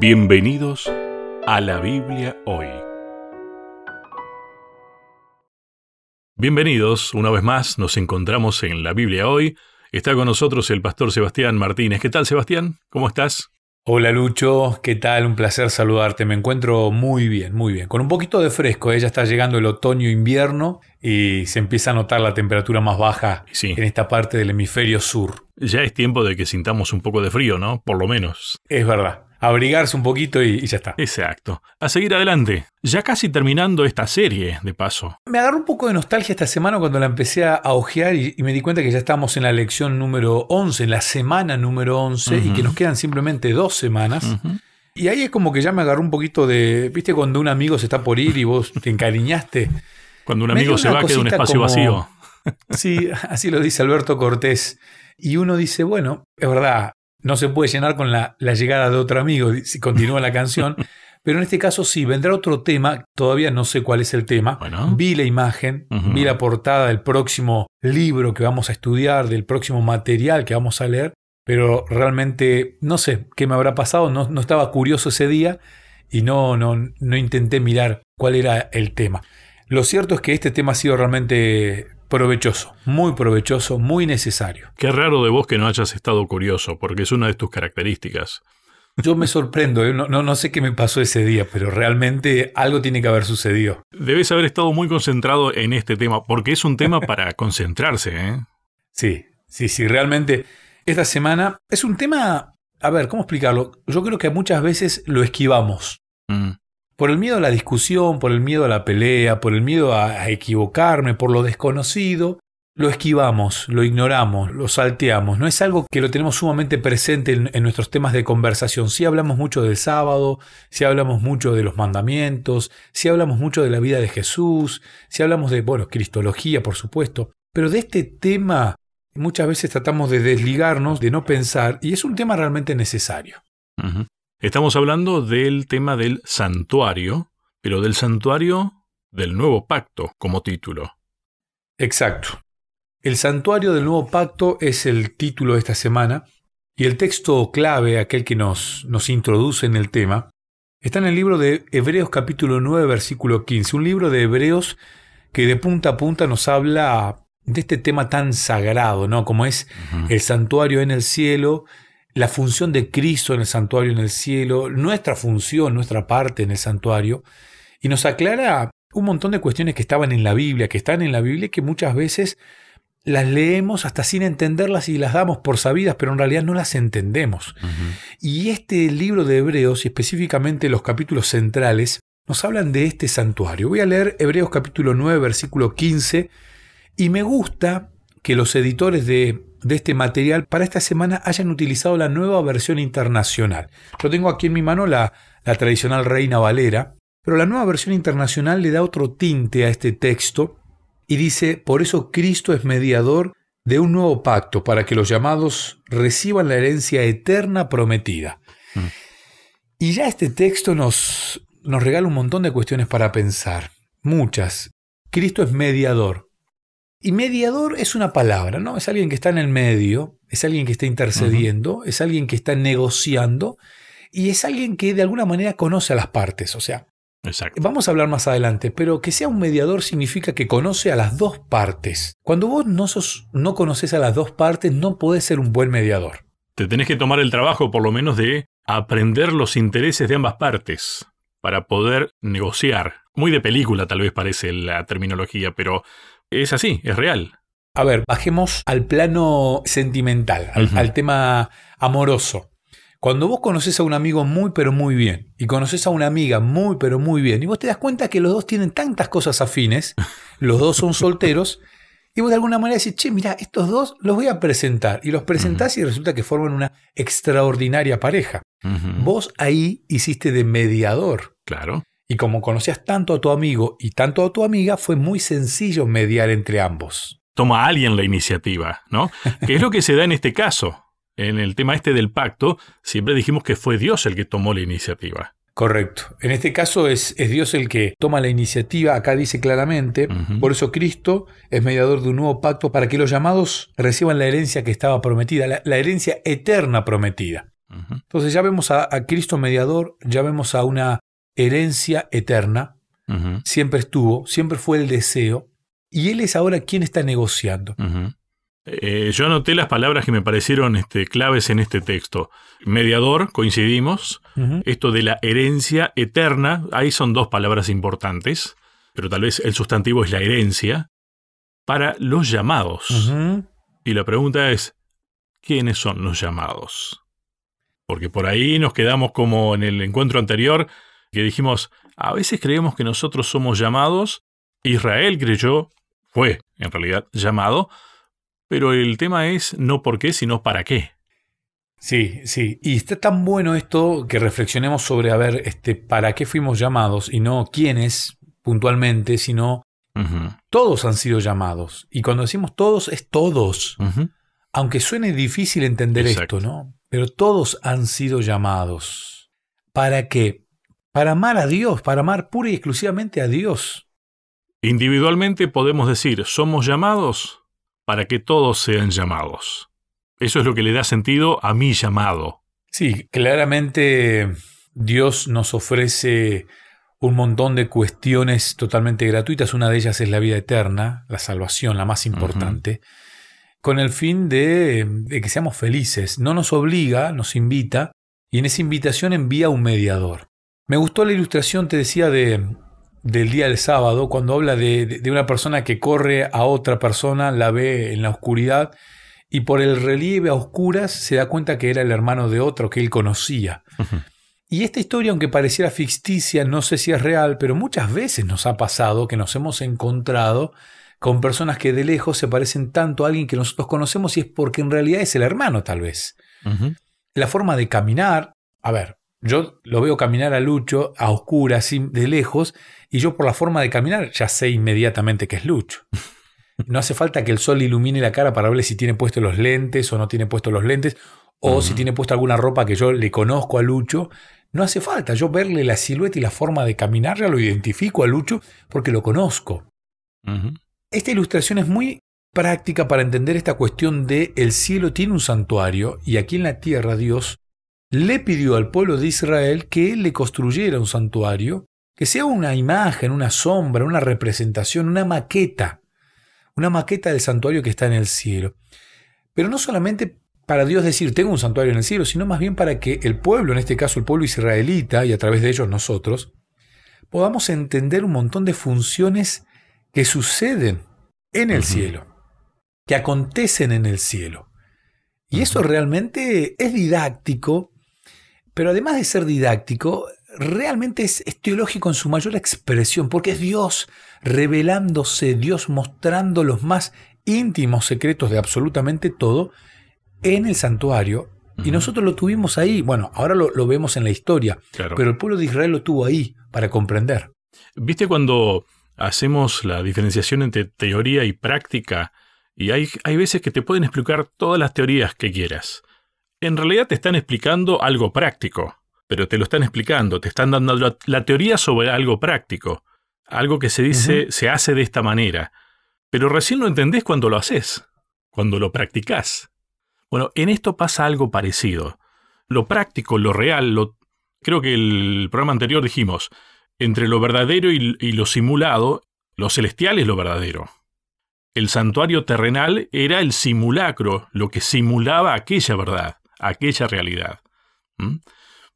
Bienvenidos a la Biblia hoy. Bienvenidos, una vez más nos encontramos en la Biblia hoy. Está con nosotros el pastor Sebastián Martínez. ¿Qué tal Sebastián? ¿Cómo estás? Hola Lucho, ¿qué tal? Un placer saludarte. Me encuentro muy bien, muy bien. Con un poquito de fresco, ¿eh? ya está llegando el otoño-invierno y se empieza a notar la temperatura más baja Sí. en esta parte del hemisferio sur. Ya es tiempo de que sintamos un poco de frío, ¿no? Por lo menos. Es verdad. Abrigarse un poquito y, y ya está. Exacto. A seguir adelante. Ya casi terminando esta serie, de paso. Me agarró un poco de nostalgia esta semana cuando la empecé a ojear y, y me di cuenta que ya estamos en la lección número 11, en la semana número 11 y que nos quedan simplemente dos semanas. Y ahí es como que ya me agarró un poquito de, viste, cuando un amigo se está por ir y vos te encariñaste. Cuando un amigo se va, queda un espacio como- vacío. Sí, así lo dice Alberto Cortés. Y uno dice, bueno, es verdad, no se puede llenar con la, la llegada de otro amigo si continúa la canción, pero en este caso sí, vendrá otro tema, todavía no sé cuál es el tema. Bueno. Vi la imagen, vi la portada del próximo libro que vamos a estudiar, del próximo material que vamos a leer, pero realmente no sé qué me habrá pasado, no, no estaba curioso ese día y no, no, no intenté mirar cuál era el tema. Lo cierto es que este tema ha sido realmente provechoso, muy provechoso, muy necesario. Qué raro de vos que no hayas estado curioso, porque es una de tus características. Yo me sorprendo, ¿eh? no, no, no sé qué me pasó ese día, pero realmente algo tiene que haber sucedido. Debes haber estado muy concentrado en este tema, porque es un tema para concentrarse, ¿eh? Sí, sí, sí, realmente esta semana es un tema, a ver, ¿cómo explicarlo? Yo creo que muchas veces lo esquivamos. Mm. Por el miedo a la discusión, por el miedo a la pelea, por el miedo a, equivocarme, por lo desconocido, lo esquivamos, lo ignoramos, lo salteamos. No es algo que lo tenemos sumamente presente en, nuestros temas de conversación. Sí hablamos mucho del sábado, sí hablamos mucho de los mandamientos, sí hablamos mucho de la vida de Jesús, sí hablamos de, bueno, cristología, por supuesto. Pero de este tema muchas veces tratamos de desligarnos, de no pensar, y es un tema realmente necesario. Estamos hablando del tema del santuario, pero del santuario del nuevo pacto como título. Exacto. El santuario del nuevo pacto es el título de esta semana y el texto clave, aquel que nos, nos introduce en el tema, está en el libro de Hebreos capítulo 9 versículo 15, un libro de Hebreos que de punta a punta nos habla de este tema tan sagrado, ¿no? Como es el santuario en el cielo, la función de Cristo en el santuario en el cielo, nuestra función, nuestra parte en el santuario, y nos aclara un montón de cuestiones que estaban en la Biblia, que están en la Biblia y que muchas veces las leemos hasta sin entenderlas y las damos por sabidas, pero en realidad no las entendemos. Y este libro de Hebreos, y específicamente los capítulos centrales, nos hablan de este santuario. Voy a leer Hebreos capítulo 9, versículo 15, y me gusta que los editores de, de este material para esta semana hayan utilizado la nueva versión internacional. Yo tengo aquí en mi mano la, la tradicional Reina Valera, pero la nueva versión internacional le da otro tinte a este texto y dice, por eso Cristo es mediador de un nuevo pacto para que los llamados reciban la herencia eterna prometida. Mm. Y ya este texto nos, nos regala un montón de cuestiones para pensar, muchas. Cristo es mediador. Y mediador es una palabra, ¿no? Es alguien que está en el medio, es alguien que está intercediendo, es alguien que está negociando y es alguien que de alguna manera conoce a las partes. O sea, Exacto. Vamos a hablar más adelante, pero que sea un mediador significa que conoce a las dos partes. Cuando vos no, sos, no conoces a las dos partes, no podés ser un buen mediador. Te tenés que tomar el trabajo por lo menos de aprender los intereses de ambas partes para poder negociar. Muy de película tal vez parece la terminología, pero es así, es real. A ver, bajemos al plano sentimental, al, tema amoroso. Cuando vos conoces a un amigo muy pero muy bien y conoces a una amiga muy pero muy bien y vos te das cuenta que los dos tienen tantas cosas afines, los dos son solteros y vos de alguna manera decís, che, mira, estos dos los voy a presentar y los presentás y resulta que forman una extraordinaria pareja. Vos ahí hiciste de mediador. Claro. Y como conocías tanto a tu amigo y tanto a tu amiga, fue muy sencillo mediar entre ambos. Toma alguien la iniciativa, ¿no? Que es lo que se da en este caso. En el tema este del pacto, siempre dijimos que fue Dios el que tomó la iniciativa. Correcto. En este caso es, es Dios el que toma la iniciativa, acá dice claramente, por eso Cristo es mediador de un nuevo pacto para que los llamados reciban la herencia que estaba prometida, la, la herencia eterna prometida. Entonces ya vemos a, a Cristo mediador, ya vemos a una herencia eterna, siempre estuvo, siempre fue el deseo, y Él es ahora quien está negociando. Eh, yo anoté las palabras que me parecieron este, claves en este texto. Mediador, coincidimos. Esto de la herencia eterna, ahí son dos palabras importantes, pero tal vez el sustantivo es la herencia, para los llamados. Y la pregunta es, ¿quiénes son los llamados? Porque por ahí nos quedamos como en el encuentro anterior, que dijimos, a veces creemos que nosotros somos llamados, Israel creyó, fue en realidad llamado, pero el tema es no por qué, sino para qué. Sí, sí. Y está tan bueno esto que reflexionemos sobre, a ver, este, para qué fuimos llamados y no quiénes puntualmente, sino todos han sido llamados. Y cuando decimos todos, es todos. Aunque suene difícil entender Exacto. esto, ¿no? Pero todos han sido llamados. ¿Para qué? Para amar a Dios, para amar pura y exclusivamente a Dios. Individualmente podemos decir, somos llamados para que todos sean llamados. Eso es lo que le da sentido a mi llamado. Sí, claramente Dios nos ofrece un montón de cuestiones totalmente gratuitas. Una de ellas es la vida eterna, la salvación, la más importante, con el fin de, de que seamos felices. No nos obliga, nos invita, y en esa invitación envía un mediador. Me gustó la ilustración, te decía, de, del día del sábado, cuando habla de, de- una persona que corre a otra persona, la ve en la oscuridad, y por el relieve a oscuras se da cuenta que era el hermano de otro que él conocía. Y esta historia, aunque pareciera ficticia, no sé si es real, pero muchas veces nos ha pasado que nos hemos encontrado con personas que de lejos se parecen tanto a alguien que nosotros conocemos y es porque en realidad es el hermano tal vez. La forma de caminar, a ver, yo lo veo caminar a Lucho a oscuras, así de lejos, y yo por la forma de caminar ya sé inmediatamente que es Lucho. No hace falta que el sol ilumine la cara para verle si tiene puestos los lentes o no tiene puestos los lentes, o si tiene puesta alguna ropa que yo le conozco a Lucho. No hace falta yo verle la silueta y la forma de caminar, ya lo identifico a Lucho porque lo conozco. Esta ilustración es muy práctica para entender esta cuestión de el cielo tiene un santuario y aquí en la tierra Dios le pidió al pueblo de Israel que él le construyera un santuario, que sea una imagen, una sombra, una representación, una maqueta, una maqueta del santuario que está en el cielo. Pero no solamente para Dios decir tengo un santuario en el cielo, sino más bien para que el pueblo, en este caso el pueblo israelita y a través de ellos nosotros, podamos entender un montón de funciones que suceden en el cielo, que acontecen en el cielo. Y eso realmente es didáctico, pero además de ser didáctico, realmente es, es teológico en su mayor expresión, porque es Dios revelándose, Dios mostrando los más íntimos secretos de absolutamente todo en el santuario. Y nosotros lo tuvimos ahí, bueno, ahora lo, lo vemos en la historia, Claro. pero el pueblo de Israel lo tuvo ahí para comprender. ¿Viste cuando hacemos la diferenciación entre teoría y práctica? Y hay, hay veces que te pueden explicar todas las teorías que quieras. En realidad te están explicando algo práctico, pero te lo están explicando, te están dando la, la teoría sobre algo práctico, algo que se dice, se hace de esta manera. Pero recién lo entendés cuando lo haces, cuando lo practicás. Bueno, en esto pasa algo parecido. Lo práctico, lo real, lo, creo que el programa anterior dijimos, entre lo verdadero y, y lo simulado, lo celestial es lo verdadero. El santuario terrenal era el simulacro, lo que simulaba aquella verdad, aquella realidad.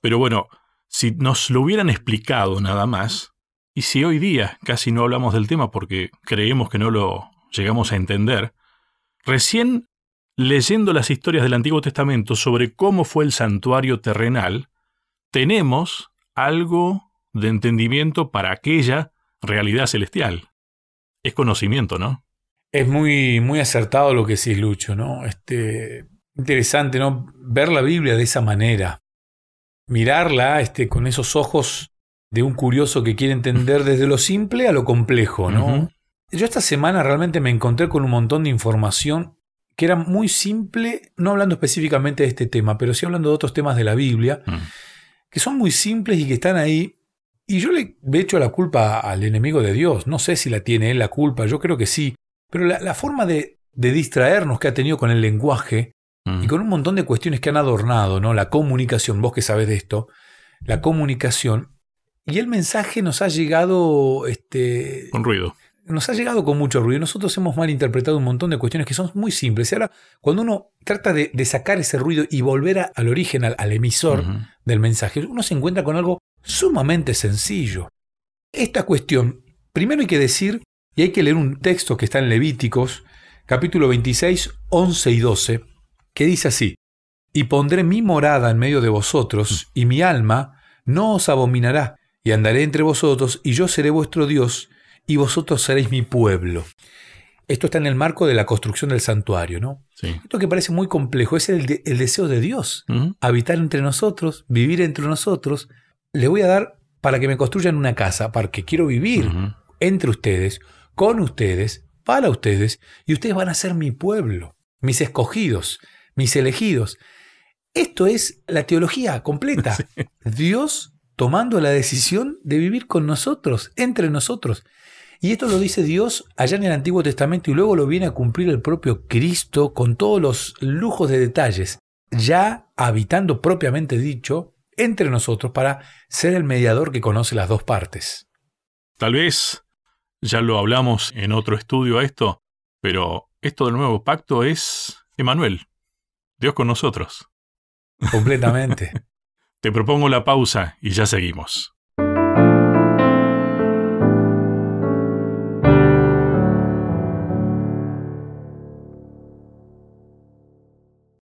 Pero bueno, si nos lo hubieran explicado nada más, y si hoy día casi no hablamos del tema porque creemos que no lo llegamos a entender, recién leyendo las historias del Antiguo Testamento sobre cómo fue el santuario terrenal, tenemos algo de entendimiento para aquella realidad celestial. Es conocimiento, ¿no? Es muy, muy acertado lo que decís, Lucho, ¿no? Este, interesante, ¿no? Ver la Biblia de esa manera. Mirarla este, con esos ojos de un curioso que quiere entender desde lo simple a lo complejo, ¿no? Yo esta semana realmente me encontré con un montón de información que era muy simple, no hablando específicamente de este tema, pero sí hablando de otros temas de la Biblia, Mm. que son muy simples y que están ahí. Y yo le he hecho la culpa al enemigo de Dios. No sé si la tiene él la culpa, yo creo que sí. Pero la, la forma de, de distraernos que ha tenido con el lenguaje Mm. y con un montón de cuestiones que han adornado, ¿no? La comunicación, vos que sabés de esto, la comunicación. Y el mensaje nos ha llegado, este, Con ruido. nos ha llegado con mucho ruido. Nosotros hemos malinterpretado un montón de cuestiones que son muy simples. Y ahora, cuando uno trata de, de sacar ese ruido y volver a- al origen, al, al emisor del mensaje, uno se encuentra con algo sumamente sencillo. Esta cuestión, primero hay que decir, y hay que leer un texto que está en Levíticos, capítulo 26, 11 y 12, que dice así, y pondré mi morada en medio de vosotros, y mi alma no os abominará, y andaré entre vosotros, y yo seré vuestro Dios, y vosotros seréis mi pueblo. Esto está en el marco de la construcción del santuario, ¿no? Sí. Esto que parece muy complejo es el, de- el deseo de Dios Ujú. habitar entre nosotros, vivir entre nosotros. Le voy a dar para que me construyan una casa, para que quiero vivir entre ustedes, con ustedes, para ustedes, y ustedes van a ser mi pueblo, mis escogidos, mis elegidos. Esto es la teología completa. Dios tomando la decisión de vivir con nosotros, entre nosotros. Y esto lo dice Dios allá en el Antiguo Testamento y luego lo viene a cumplir el propio Cristo con todos los lujos de detalles, ya habitando propiamente dicho entre nosotros para ser el mediador que conoce las dos partes. Tal vez ya lo hablamos en otro estudio a esto, pero esto del nuevo pacto es Emanuel, Dios con nosotros. Completamente. Te propongo la pausa y ya seguimos.